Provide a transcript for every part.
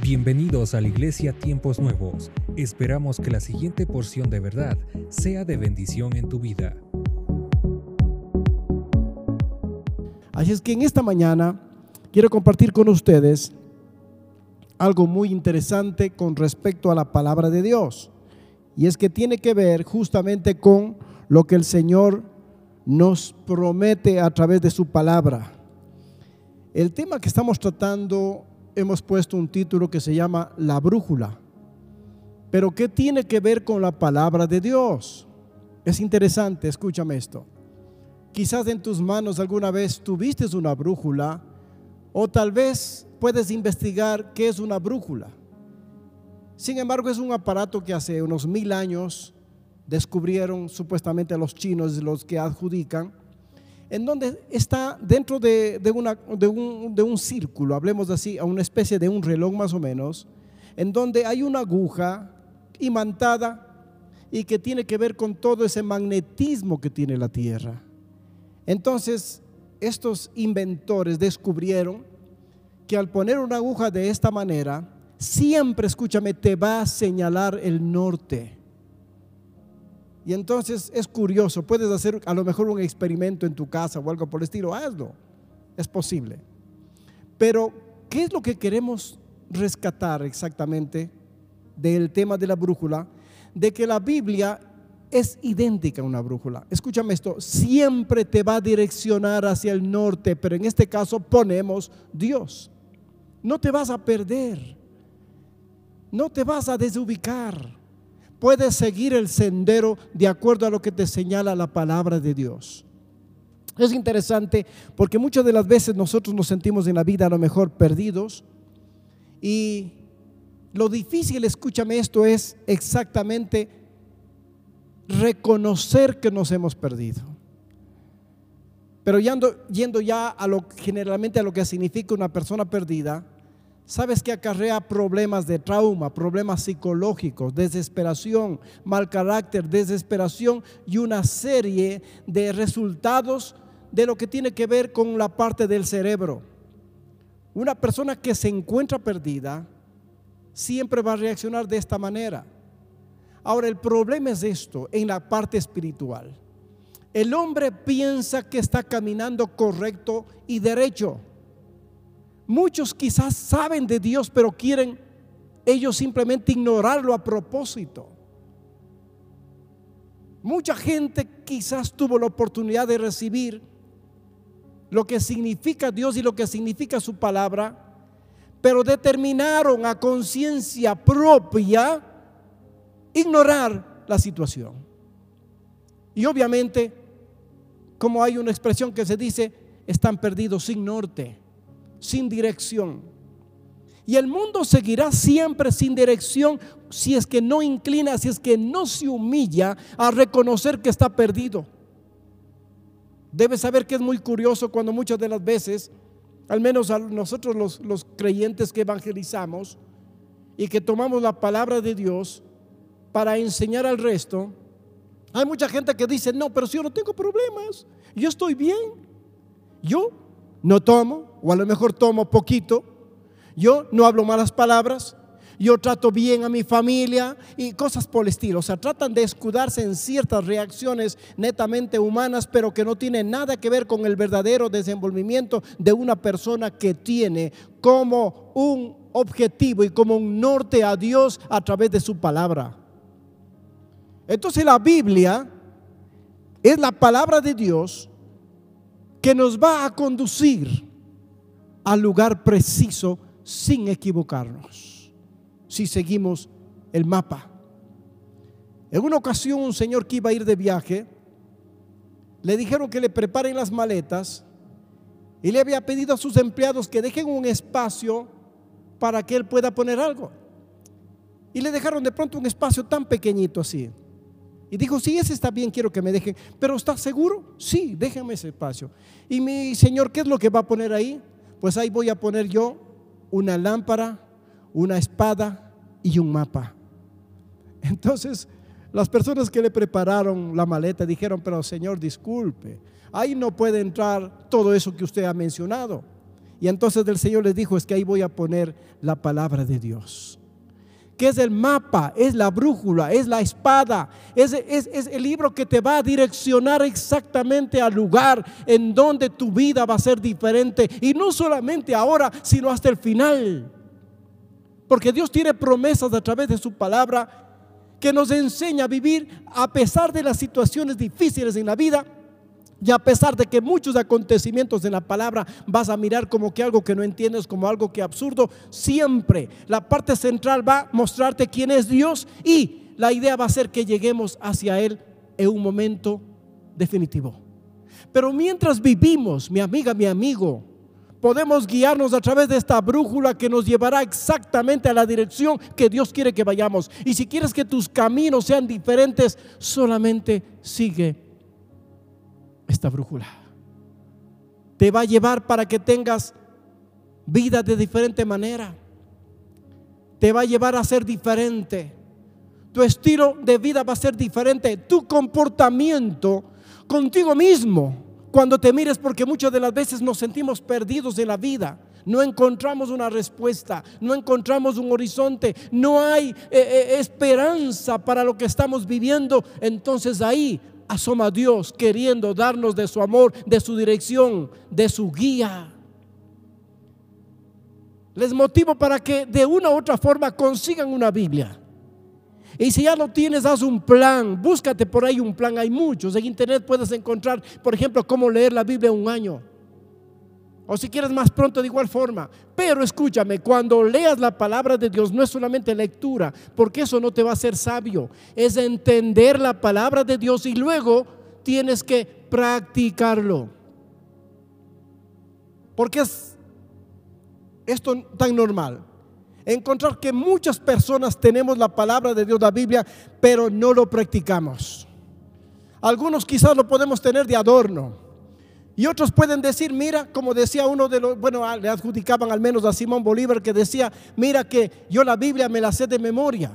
Bienvenidos a la Iglesia Tiempos Nuevos. Esperamos que la siguiente porción de verdad sea de bendición en tu vida. Así es que en esta mañana quiero compartir con ustedes algo muy interesante con respecto a la palabra de Dios. Y es que tiene que ver justamente con lo que el Señor nos promete a través de su palabra. El tema que estamos tratando hemos puesto un título que se llama La brújula. Pero ¿qué tiene que ver con la palabra de Dios? Es interesante, escúchame esto. Quizás en tus manos alguna vez tuviste una brújula o tal vez puedes investigar qué es una brújula. Sin embargo, es un aparato que hace unos mil años descubrieron supuestamente los chinos, los que adjudican, en donde está dentro de, un, un círculo, hablemos así, a una especie de un reloj más o menos, en donde hay una aguja imantada y que tiene que ver con todo ese magnetismo que tiene la Tierra. Entonces, estos inventores descubrieron que al poner una aguja de esta manera, siempre, escúchame, te va a señalar el norte. Y entonces es curioso, puedes hacer a lo mejor un experimento en tu casa o algo por el estilo, hazlo, es posible. Pero, ¿qué es lo que queremos rescatar exactamente del tema de la brújula? De que la Biblia es idéntica a una brújula. Escúchame esto, siempre te va a direccionar hacia el norte, pero en este caso ponemos Dios. No te vas a perder, no te vas a desubicar puedes seguir el sendero de acuerdo a lo que te señala la palabra de Dios. Es interesante porque muchas de las veces nosotros nos sentimos en la vida a lo mejor perdidos y lo difícil, escúchame esto, es exactamente reconocer que nos hemos perdido. Pero yendo, yendo ya a lo generalmente a lo que significa una persona perdida, sabes que acarrea problemas de trauma, problemas psicológicos, desesperación, mal carácter, desesperación y una serie de resultados de lo que tiene que ver con la parte del cerebro. Una persona que se encuentra perdida siempre va a reaccionar de esta manera. Ahora, el problema es esto en la parte espiritual. El hombre piensa que está caminando correcto y derecho Muchos quizás saben de Dios, pero quieren ellos simplemente ignorarlo a propósito. Mucha gente quizás tuvo la oportunidad de recibir lo que significa Dios y lo que significa su palabra, pero determinaron a conciencia propia ignorar la situación. Y obviamente, como hay una expresión que se dice, están perdidos sin norte sin dirección. Y el mundo seguirá siempre sin dirección si es que no inclina, si es que no se humilla a reconocer que está perdido. Debes saber que es muy curioso cuando muchas de las veces, al menos a nosotros los, los creyentes que evangelizamos y que tomamos la palabra de Dios para enseñar al resto, hay mucha gente que dice, no, pero si yo no tengo problemas, yo estoy bien, yo no tomo, o a lo mejor tomo poquito, yo no hablo malas palabras, yo trato bien a mi familia y cosas por el estilo. O sea, tratan de escudarse en ciertas reacciones netamente humanas, pero que no tienen nada que ver con el verdadero desenvolvimiento de una persona que tiene como un objetivo y como un norte a Dios a través de su palabra. Entonces la Biblia es la palabra de Dios que nos va a conducir al lugar preciso sin equivocarnos, si seguimos el mapa. En una ocasión un señor que iba a ir de viaje, le dijeron que le preparen las maletas y le había pedido a sus empleados que dejen un espacio para que él pueda poner algo. Y le dejaron de pronto un espacio tan pequeñito así. Y dijo, sí, ese está bien, quiero que me dejen. Pero ¿está seguro? Sí, déjame ese espacio. Y mi señor, ¿qué es lo que va a poner ahí? Pues ahí voy a poner yo una lámpara, una espada y un mapa. Entonces, las personas que le prepararon la maleta dijeron, pero señor, disculpe, ahí no puede entrar todo eso que usted ha mencionado. Y entonces el Señor les dijo, es que ahí voy a poner la palabra de Dios. Que es el mapa, es la brújula, es la espada, es, es, es, el libro que te va a direccionar exactamente al lugar en donde tu vida va a ser diferente. Y no solamente ahora, sino hasta el final. Porque Dios tiene promesas a través de su palabra que nos enseña a vivir a pesar de las situaciones difíciles en la vida y a pesar de que muchos acontecimientos en la palabra vas a mirar como que algo que no entiendes, como algo que absurdo, siempre la parte central va a mostrarte quién es Dios y la idea va a ser que lleguemos hacia Él en un momento definitivo. Pero mientras vivimos, mi amiga, mi amigo, podemos guiarnos a través de esta brújula que nos llevará exactamente a la dirección que Dios quiere que vayamos. Y si quieres que tus caminos sean diferentes, solamente sigue esta brújula. Te va a llevar para que tengas vida de diferente manera. Te va a llevar a ser diferente. Tu estilo de vida va a ser diferente. Tu comportamiento contigo mismo cuando te mires, porque muchas de las veces nos sentimos perdidos en la vida. No encontramos una respuesta, no encontramos un horizonte, no hay eh, eh, esperanza para lo que estamos viviendo. Entonces ahí asoma Dios queriendo darnos de su amor, de su dirección, de su guía. Les motivo para que de una u otra forma consigan una Biblia. Y si ya lo tienes, haz un plan. Búscate por ahí un plan. Hay muchos. En internet puedes encontrar, por ejemplo, cómo leer la Biblia un año. O si quieres más pronto de igual forma. Pero escúchame, cuando leas la palabra de Dios no es solamente lectura, porque eso no te va a hacer sabio. Es entender la palabra de Dios y luego tienes que practicarlo. Porque es esto tan normal encontrar que muchas personas tenemos la palabra de Dios, la Biblia, pero no lo practicamos. Algunos quizás lo podemos tener de adorno. Y otros pueden decir, mira, como decía uno de los, bueno, le adjudicaban al menos a Simón Bolívar que decía, mira que yo la Biblia me la sé de memoria.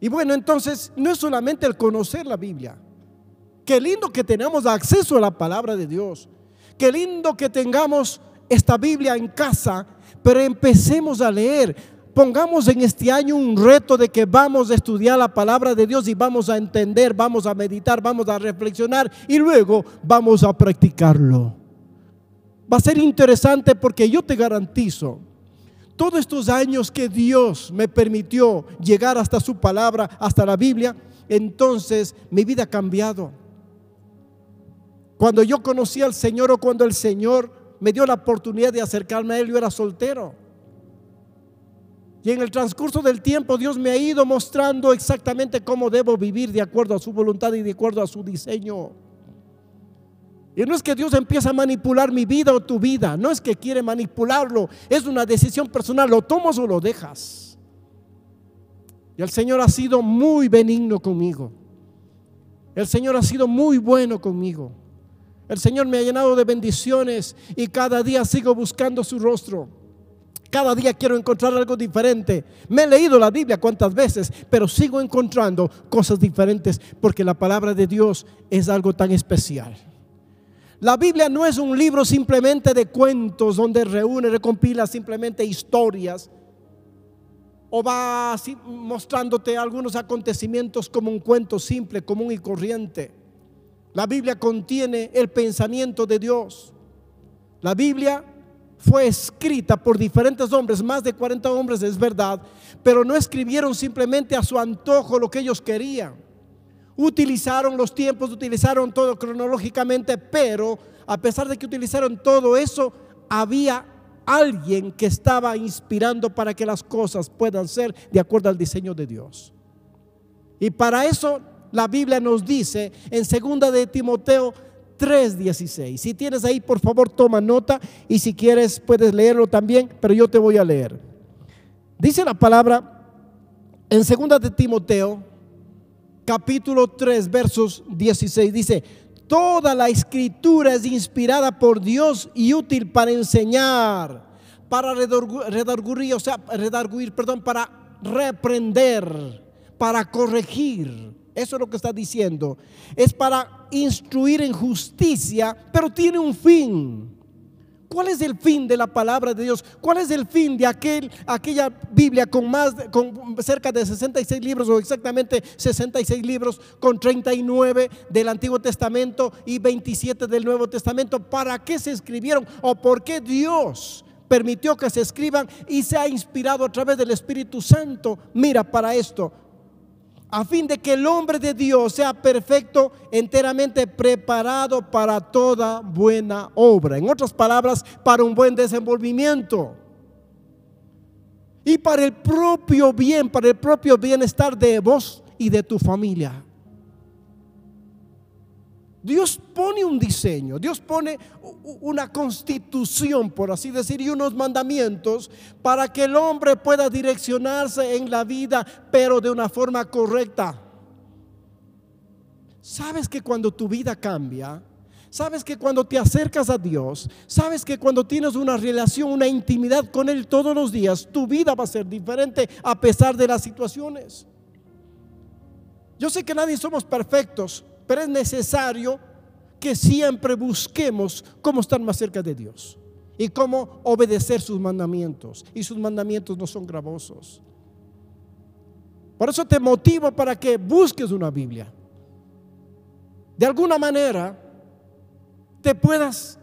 Y bueno, entonces no es solamente el conocer la Biblia. Qué lindo que tenemos acceso a la palabra de Dios. Qué lindo que tengamos esta Biblia en casa pero empecemos a leer. Pongamos en este año un reto de que vamos a estudiar la palabra de Dios y vamos a entender, vamos a meditar, vamos a reflexionar y luego vamos a practicarlo. Va a ser interesante porque yo te garantizo, todos estos años que Dios me permitió llegar hasta su palabra, hasta la Biblia, entonces mi vida ha cambiado. Cuando yo conocí al Señor o cuando el Señor me dio la oportunidad de acercarme a Él, yo era soltero. Y en el transcurso del tiempo Dios me ha ido mostrando exactamente cómo debo vivir de acuerdo a su voluntad y de acuerdo a su diseño. Y no es que Dios empiece a manipular mi vida o tu vida, no es que quiere manipularlo, es una decisión personal, lo tomas o lo dejas. Y el Señor ha sido muy benigno conmigo. El Señor ha sido muy bueno conmigo. El Señor me ha llenado de bendiciones y cada día sigo buscando su rostro. Cada día quiero encontrar algo diferente. Me he leído la Biblia cuantas veces, pero sigo encontrando cosas diferentes porque la palabra de Dios es algo tan especial. La Biblia no es un libro simplemente de cuentos donde reúne, recompila simplemente historias o va mostrándote algunos acontecimientos como un cuento simple, común y corriente. La Biblia contiene el pensamiento de Dios. La Biblia fue escrita por diferentes hombres, más de 40 hombres es verdad, pero no escribieron simplemente a su antojo lo que ellos querían. Utilizaron los tiempos, utilizaron todo cronológicamente, pero a pesar de que utilizaron todo eso, había alguien que estaba inspirando para que las cosas puedan ser de acuerdo al diseño de Dios. Y para eso la Biblia nos dice en segunda de Timoteo 3:16. Si tienes ahí, por favor, toma nota y si quieres puedes leerlo también, pero yo te voy a leer. Dice la palabra en segunda de Timoteo capítulo 3 versos 16 dice, toda la escritura es inspirada por Dios y útil para enseñar, para redarguir, o sea, redarguir, perdón, para reprender, para corregir eso es lo que está diciendo. Es para instruir en justicia, pero tiene un fin. ¿Cuál es el fin de la palabra de Dios? ¿Cuál es el fin de aquel, aquella Biblia con más con cerca de 66 libros o exactamente 66 libros con 39 del Antiguo Testamento y 27 del Nuevo Testamento? ¿Para qué se escribieron o por qué Dios permitió que se escriban y se ha inspirado a través del Espíritu Santo? Mira, para esto, a fin de que el hombre de Dios sea perfecto, enteramente preparado para toda buena obra. En otras palabras, para un buen desenvolvimiento. Y para el propio bien, para el propio bienestar de vos y de tu familia. Dios pone un diseño, Dios pone una constitución, por así decir, y unos mandamientos para que el hombre pueda direccionarse en la vida, pero de una forma correcta. Sabes que cuando tu vida cambia, sabes que cuando te acercas a Dios, sabes que cuando tienes una relación, una intimidad con Él todos los días, tu vida va a ser diferente a pesar de las situaciones. Yo sé que nadie somos perfectos, pero es necesario que siempre busquemos cómo estar más cerca de Dios y cómo obedecer sus mandamientos. Y sus mandamientos no son gravosos. Por eso te motivo para que busques una Biblia. De alguna manera te puedas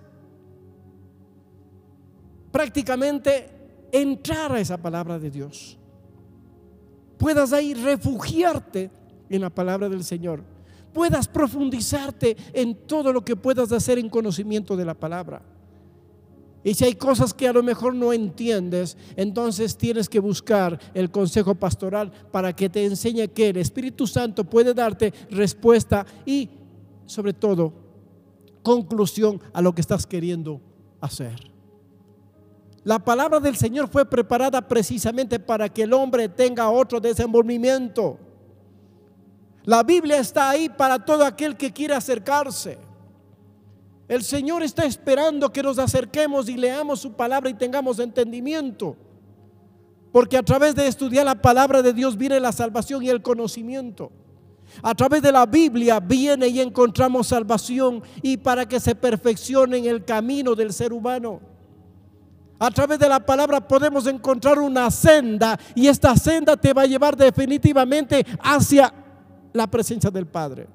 prácticamente entrar a esa palabra de Dios. Puedas ahí refugiarte en la palabra del Señor puedas profundizarte en todo lo que puedas hacer en conocimiento de la palabra. Y si hay cosas que a lo mejor no entiendes, entonces tienes que buscar el consejo pastoral para que te enseñe que el Espíritu Santo puede darte respuesta y sobre todo conclusión a lo que estás queriendo hacer. La palabra del Señor fue preparada precisamente para que el hombre tenga otro desenvolvimiento. La Biblia está ahí para todo aquel que quiere acercarse. El Señor está esperando que nos acerquemos y leamos su palabra y tengamos entendimiento. Porque a través de estudiar la palabra de Dios viene la salvación y el conocimiento. A través de la Biblia viene y encontramos salvación y para que se perfeccione en el camino del ser humano. A través de la palabra podemos encontrar una senda y esta senda te va a llevar definitivamente hacia la presencia del Padre.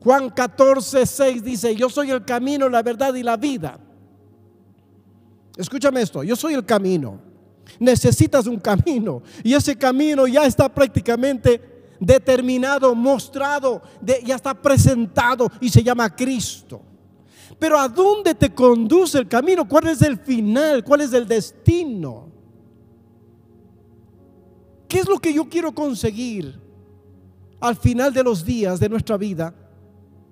Juan 14, 6 dice, yo soy el camino, la verdad y la vida. Escúchame esto, yo soy el camino. Necesitas un camino y ese camino ya está prácticamente determinado, mostrado, ya está presentado y se llama Cristo. Pero ¿a dónde te conduce el camino? ¿Cuál es el final? ¿Cuál es el destino? ¿Qué es lo que yo quiero conseguir? Al final de los días de nuestra vida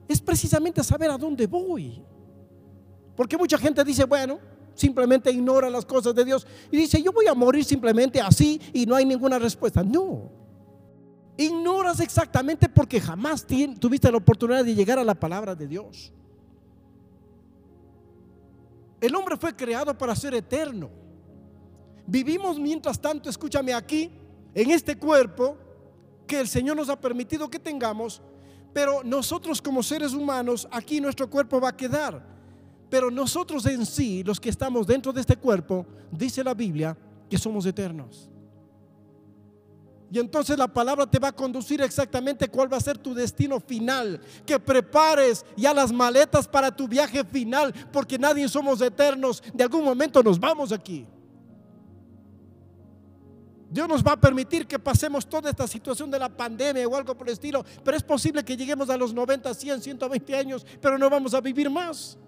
es precisamente saber a dónde voy. Porque mucha gente dice, bueno, simplemente ignora las cosas de Dios y dice, yo voy a morir simplemente así y no hay ninguna respuesta. No. Ignoras exactamente porque jamás tuviste la oportunidad de llegar a la palabra de Dios. El hombre fue creado para ser eterno. Vivimos mientras tanto, escúchame aquí, en este cuerpo, que el Señor nos ha permitido que tengamos, pero nosotros como seres humanos, aquí nuestro cuerpo va a quedar. Pero nosotros en sí, los que estamos dentro de este cuerpo, dice la Biblia, que somos eternos. Y entonces la palabra te va a conducir exactamente cuál va a ser tu destino final. Que prepares ya las maletas para tu viaje final, porque nadie somos eternos. De algún momento nos vamos aquí. Dios nos va a permitir que pasemos toda esta situación de la pandemia o algo por el estilo, pero es posible que lleguemos a los 90, 100, 120 años, pero no vamos a vivir más.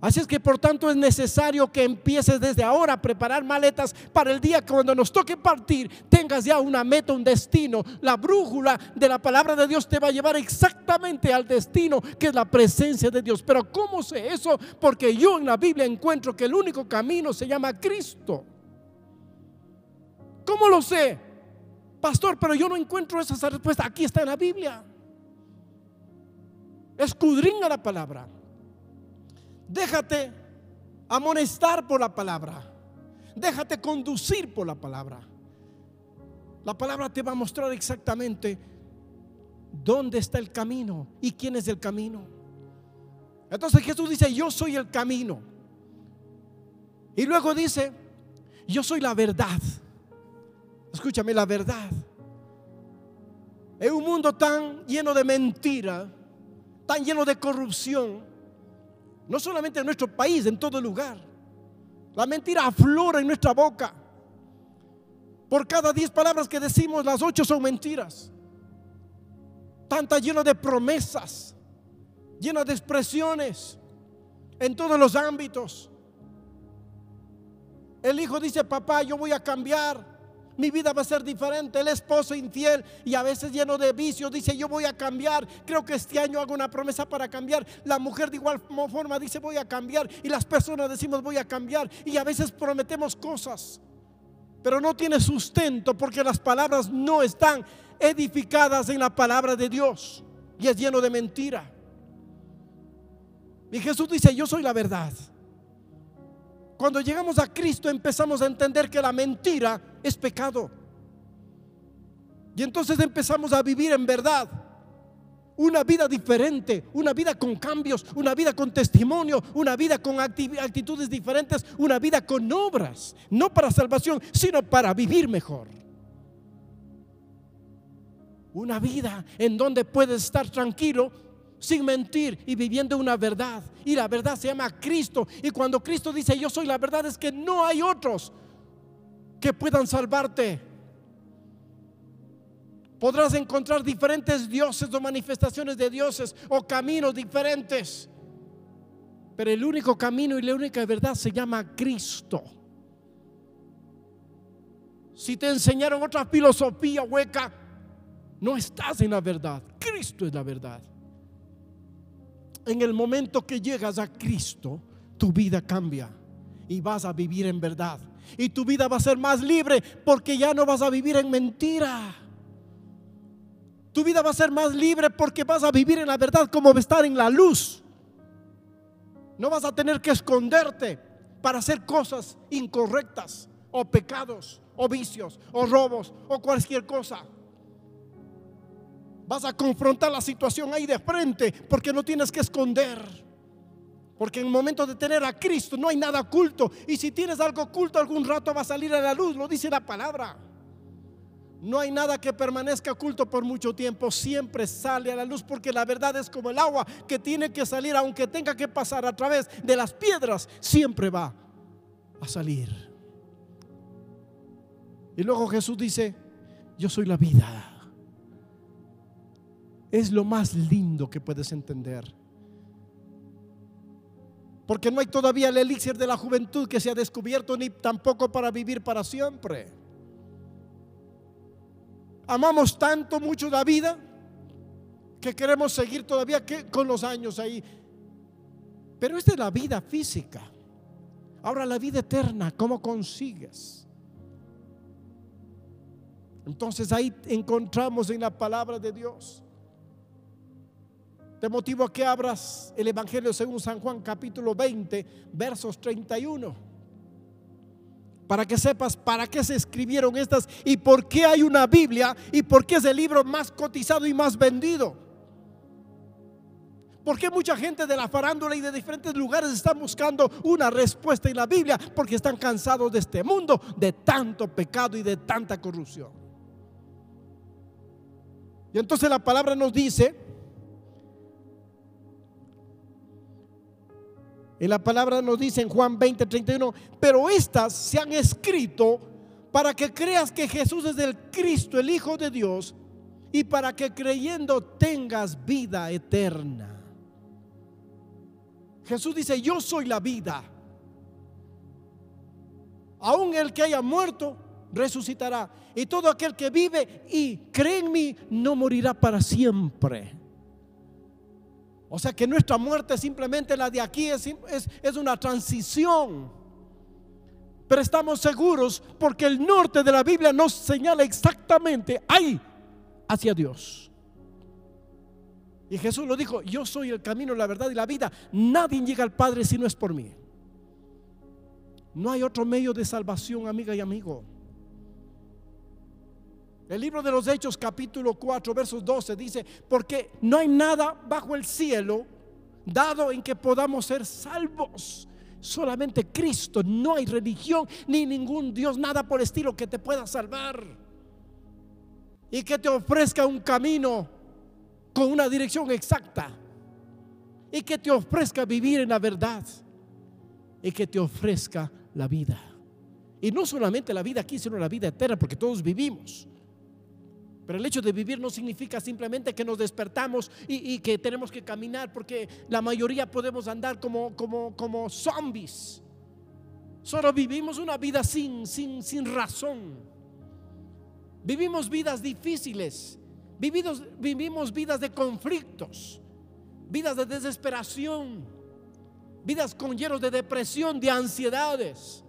Así es que por tanto es necesario que empieces desde ahora a preparar maletas para el día que cuando nos toque partir tengas ya una meta, un destino. La brújula de la palabra de Dios te va a llevar exactamente al destino que es la presencia de Dios. Pero ¿cómo sé eso? Porque yo en la Biblia encuentro que el único camino se llama Cristo. ¿Cómo lo sé? Pastor, pero yo no encuentro esa respuesta. Aquí está en la Biblia. Escudriña la palabra. Déjate amonestar por la palabra. Déjate conducir por la palabra. La palabra te va a mostrar exactamente dónde está el camino y quién es el camino. Entonces Jesús dice, yo soy el camino. Y luego dice, yo soy la verdad. Escúchame, la verdad. En un mundo tan lleno de mentira, tan lleno de corrupción, no solamente en nuestro país, en todo lugar. La mentira aflora en nuestra boca. Por cada diez palabras que decimos, las ocho son mentiras. Tanta lleno de promesas, llena de expresiones en todos los ámbitos. El hijo dice, papá, yo voy a cambiar mi vida va a ser diferente. El esposo infiel y a veces lleno de vicios dice, yo voy a cambiar. Creo que este año hago una promesa para cambiar. La mujer de igual forma dice, voy a cambiar. Y las personas decimos, voy a cambiar. Y a veces prometemos cosas, pero no tiene sustento porque las palabras no están edificadas en la palabra de Dios. Y es lleno de mentira. Y Jesús dice, yo soy la verdad. Cuando llegamos a Cristo empezamos a entender que la mentira es pecado. Y entonces empezamos a vivir en verdad una vida diferente, una vida con cambios, una vida con testimonio, una vida con actitudes diferentes, una vida con obras, no para salvación, sino para vivir mejor. Una vida en donde puedes estar tranquilo sin mentir y viviendo una verdad. Y la verdad se llama Cristo. Y cuando Cristo dice yo soy la verdad es que no hay otros que puedan salvarte. Podrás encontrar diferentes dioses o manifestaciones de dioses o caminos diferentes. Pero el único camino y la única verdad se llama Cristo. Si te enseñaron otra filosofía hueca, no estás en la verdad. Cristo es la verdad en el momento que llegas a Cristo, tu vida cambia y vas a vivir en verdad. Y tu vida va a ser más libre porque ya no vas a vivir en mentira. Tu vida va a ser más libre porque vas a vivir en la verdad como estar en la luz. No vas a tener que esconderte para hacer cosas incorrectas o pecados o vicios o robos o cualquier cosa. Vas a confrontar la situación ahí de frente porque no tienes que esconder. Porque en el momento de tener a Cristo no hay nada oculto. Y si tienes algo oculto, algún rato va a salir a la luz, lo dice la palabra. No hay nada que permanezca oculto por mucho tiempo, siempre sale a la luz porque la verdad es como el agua que tiene que salir, aunque tenga que pasar a través de las piedras, siempre va a salir. Y luego Jesús dice, yo soy la vida es lo más lindo que puedes entender. Porque no hay todavía el elixir de la juventud que se ha descubierto ni tampoco para vivir para siempre. Amamos tanto mucho la vida que queremos seguir todavía con los años ahí. Pero esta es la vida física. Ahora la vida eterna, ¿cómo consigues? Entonces ahí encontramos en la palabra de Dios te motivo a que abras el Evangelio según San Juan capítulo 20, versos 31. Para que sepas para qué se escribieron estas y por qué hay una Biblia y por qué es el libro más cotizado y más vendido. ¿Por qué mucha gente de la farándula y de diferentes lugares están buscando una respuesta en la Biblia? Porque están cansados de este mundo, de tanto pecado y de tanta corrupción. Y entonces la palabra nos dice En la palabra nos dice en Juan 20, 31, pero estas se han escrito para que creas que Jesús es el Cristo, el Hijo de Dios, y para que creyendo tengas vida eterna. Jesús dice, yo soy la vida. Aún el que haya muerto, resucitará. Y todo aquel que vive y cree en mí, no morirá para siempre. O sea que nuestra muerte simplemente la de aquí es, es, una transición. Pero estamos seguros porque el norte de la Biblia nos señala exactamente ahí, hacia Dios. Y Jesús lo dijo, yo soy el camino, la verdad y la vida. Nadie llega al Padre si no es por mí. No hay otro medio de salvación, amiga y amigo. El libro de los Hechos capítulo 4 versos 12 dice, porque no hay nada bajo el cielo dado en que podamos ser salvos. Solamente Cristo, no hay religión ni ningún Dios, nada por estilo que te pueda salvar. Y que te ofrezca un camino con una dirección exacta. Y que te ofrezca vivir en la verdad. Y que te ofrezca la vida. Y no solamente la vida aquí, sino la vida eterna, porque todos vivimos. Pero el hecho de vivir no significa simplemente que nos despertamos y, que tenemos que caminar, porque la mayoría podemos andar como, como, como zombies. Solo vivimos una vida sin, sin, sin razón. Vivimos vidas difíciles. Vivimos, vivimos vidas de conflictos. Vidas de desesperación. Vidas con llenos de depresión, de ansiedades.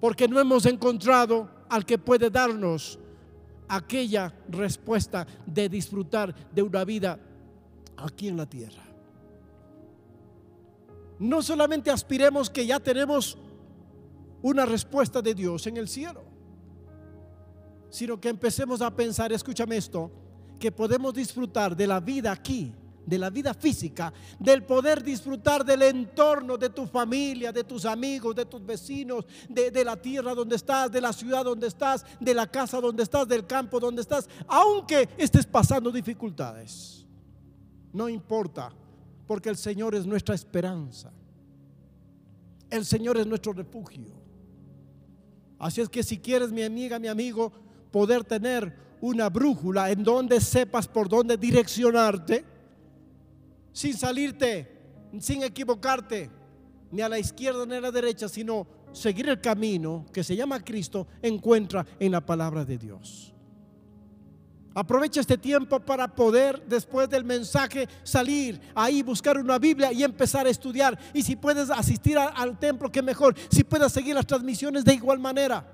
Porque no hemos encontrado al que puede darnos aquella respuesta de disfrutar de una vida aquí en la tierra. No solamente aspiremos que ya tenemos una respuesta de Dios en el cielo, sino que empecemos a pensar, escúchame esto, que podemos disfrutar de la vida aquí de la vida física, del poder disfrutar del entorno de tu familia, de tus amigos, de tus vecinos, de, la tierra donde estás, de la ciudad donde estás, de la casa donde estás, del campo donde estás, aunque estés pasando dificultades. No importa, porque el Señor es nuestra esperanza. El Señor es nuestro refugio. Así es que si quieres, mi amiga, mi amigo, poder tener una brújula en donde sepas por dónde direccionarte, sin salirte, sin equivocarte, ni a la izquierda ni a la derecha, sino seguir el camino que se llama Cristo, encuentra en la palabra de Dios. Aprovecha este tiempo para poder, después del mensaje, salir ahí, buscar una Biblia y empezar a estudiar. Y si puedes asistir al templo, que mejor. Si puedes seguir las transmisiones de igual manera.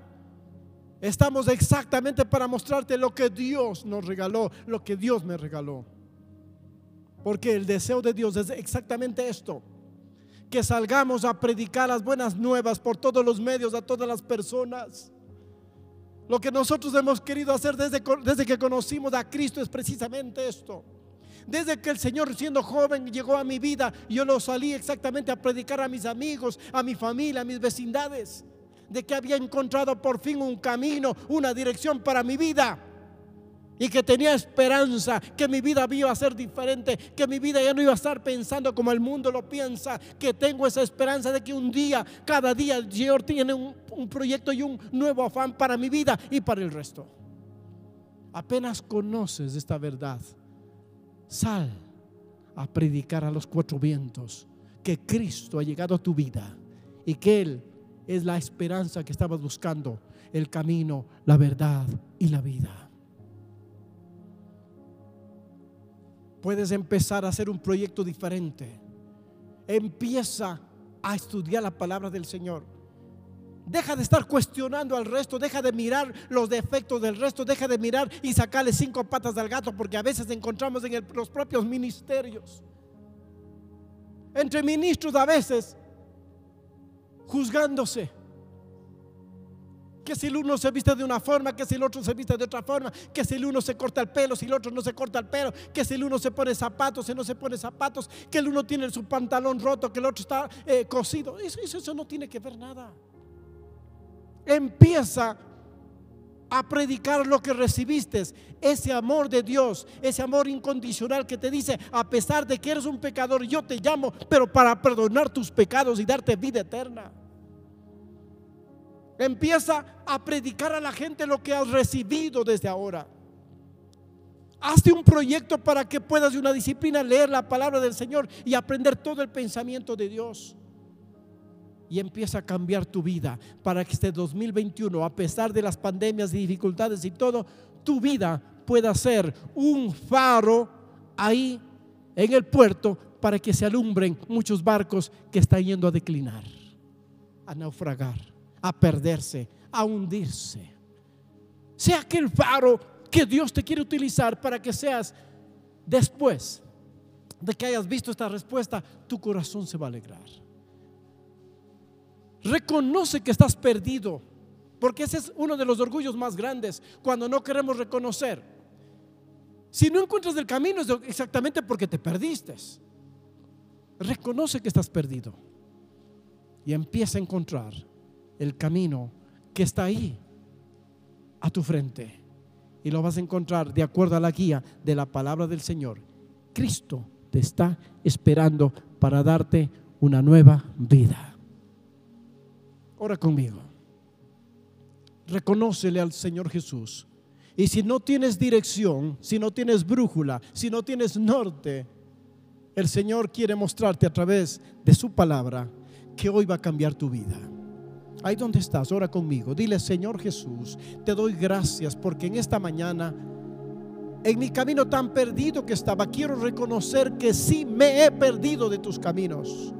Estamos exactamente para mostrarte lo que Dios nos regaló, lo que Dios me regaló. Porque el deseo de Dios es exactamente esto. Que salgamos a predicar las buenas nuevas por todos los medios a todas las personas. Lo que nosotros hemos querido hacer desde, desde que conocimos a Cristo es precisamente esto. Desde que el Señor siendo joven llegó a mi vida, yo lo salí exactamente a predicar a mis amigos, a mi familia, a mis vecindades, de que había encontrado por fin un camino, una dirección para mi vida y que tenía esperanza, que mi vida iba a ser diferente, que mi vida ya no iba a estar pensando como el mundo lo piensa, que tengo esa esperanza de que un día, cada día, el Señor tiene un, un proyecto y un nuevo afán para mi vida y para el resto. Apenas conoces esta verdad, sal a predicar a los cuatro vientos que Cristo ha llegado a tu vida y que Él es la esperanza que estabas buscando, el camino, la verdad y la vida. Puedes empezar a hacer un proyecto diferente. Empieza a estudiar la palabra del Señor. Deja de estar cuestionando al resto, deja de mirar los defectos del resto, deja de mirar y sacarle cinco patas al gato, porque a veces encontramos en los propios ministerios. Entre ministros a veces juzgándose que si el uno se viste de una forma, que si el otro se viste de otra forma, que si el uno se corta el pelo, si el otro no se corta el pelo, que si el uno se pone zapatos, si no se pone zapatos, que el uno tiene su pantalón roto, que el otro está eh, cosido. Eso, eso no tiene que ver nada. Empieza a predicar lo que recibiste, ese amor de Dios, ese amor incondicional que te dice, a pesar de que eres un pecador, yo te llamo, pero para perdonar tus pecados y darte vida eterna. Empieza a predicar a la gente lo que has recibido desde ahora. Hazte un proyecto para que puedas de una disciplina leer la palabra del Señor y aprender todo el pensamiento de Dios. Y empieza a cambiar tu vida para que este 2021, a pesar de las pandemias y dificultades y todo, tu vida pueda ser un faro ahí en el puerto para que se alumbren muchos barcos que están yendo a declinar, a naufragar a perderse, a hundirse. Sea aquel faro que Dios te quiere utilizar para que seas después de que hayas visto esta respuesta, tu corazón se va a alegrar. Reconoce que estás perdido, porque ese es uno de los orgullos más grandes cuando no queremos reconocer. Si no encuentras el camino es exactamente porque te perdiste. reconoce que estás perdido y empieza a encontrar el camino que está ahí, a tu frente. Y lo vas a encontrar de acuerdo a la guía de la palabra del Señor. Cristo te está esperando para darte una nueva vida. Ora conmigo. Reconócele al Señor Jesús. Y si no tienes dirección, si no tienes brújula, si no tienes norte, el Señor quiere mostrarte a través de su palabra que hoy va a cambiar tu vida. Ahí donde estás, ora conmigo. Dile, Señor Jesús, te doy gracias porque en esta mañana, en mi camino tan perdido que estaba, quiero reconocer que sí me he perdido de tus caminos.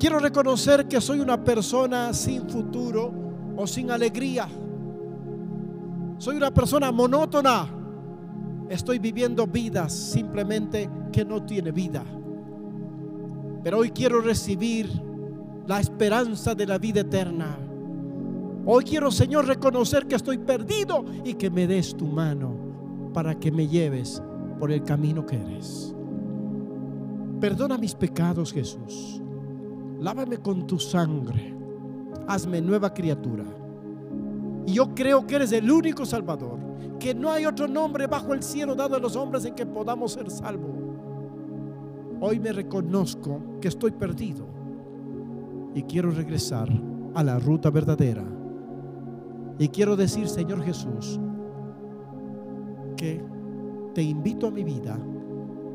Quiero reconocer que soy una persona sin futuro o sin alegría. Soy una persona monótona. Estoy viviendo vidas simplemente que no tiene vida. Pero hoy quiero recibir la esperanza de la vida eterna. Hoy quiero, Señor, reconocer que estoy perdido y que me des tu mano para que me lleves por el camino que eres. Perdona mis pecados, Jesús. Lávame con tu sangre. Hazme nueva criatura. Y yo creo que eres el único Salvador, que no hay otro nombre bajo el cielo dado a los hombres en que podamos ser salvos. Hoy me reconozco que estoy perdido y quiero regresar a la ruta verdadera. Y quiero decir, Señor Jesús, que te invito a mi vida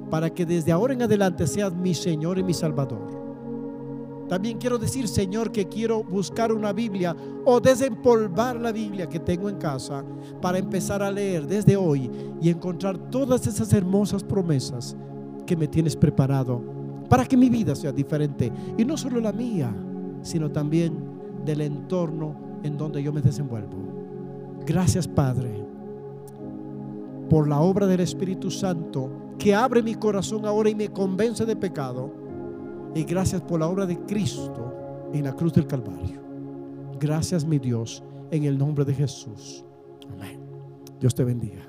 para que desde ahora en adelante seas mi Señor y mi Salvador. También quiero decir, Señor, que quiero buscar una Biblia o desempolvar la Biblia que tengo en casa para empezar a leer desde hoy y encontrar todas esas hermosas promesas que me tienes preparado para que mi vida sea diferente. Y no solo la mía, sino también del entorno en donde yo me desenvuelvo. Gracias Padre por la obra del Espíritu Santo que abre mi corazón ahora y me convence de pecado. Y gracias por la obra de Cristo en la cruz del Calvario. Gracias mi Dios en el nombre de Jesús. Amén. Dios te bendiga.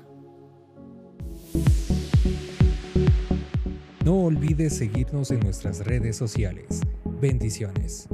No olvides seguirnos en nuestras redes sociales. Bendiciones.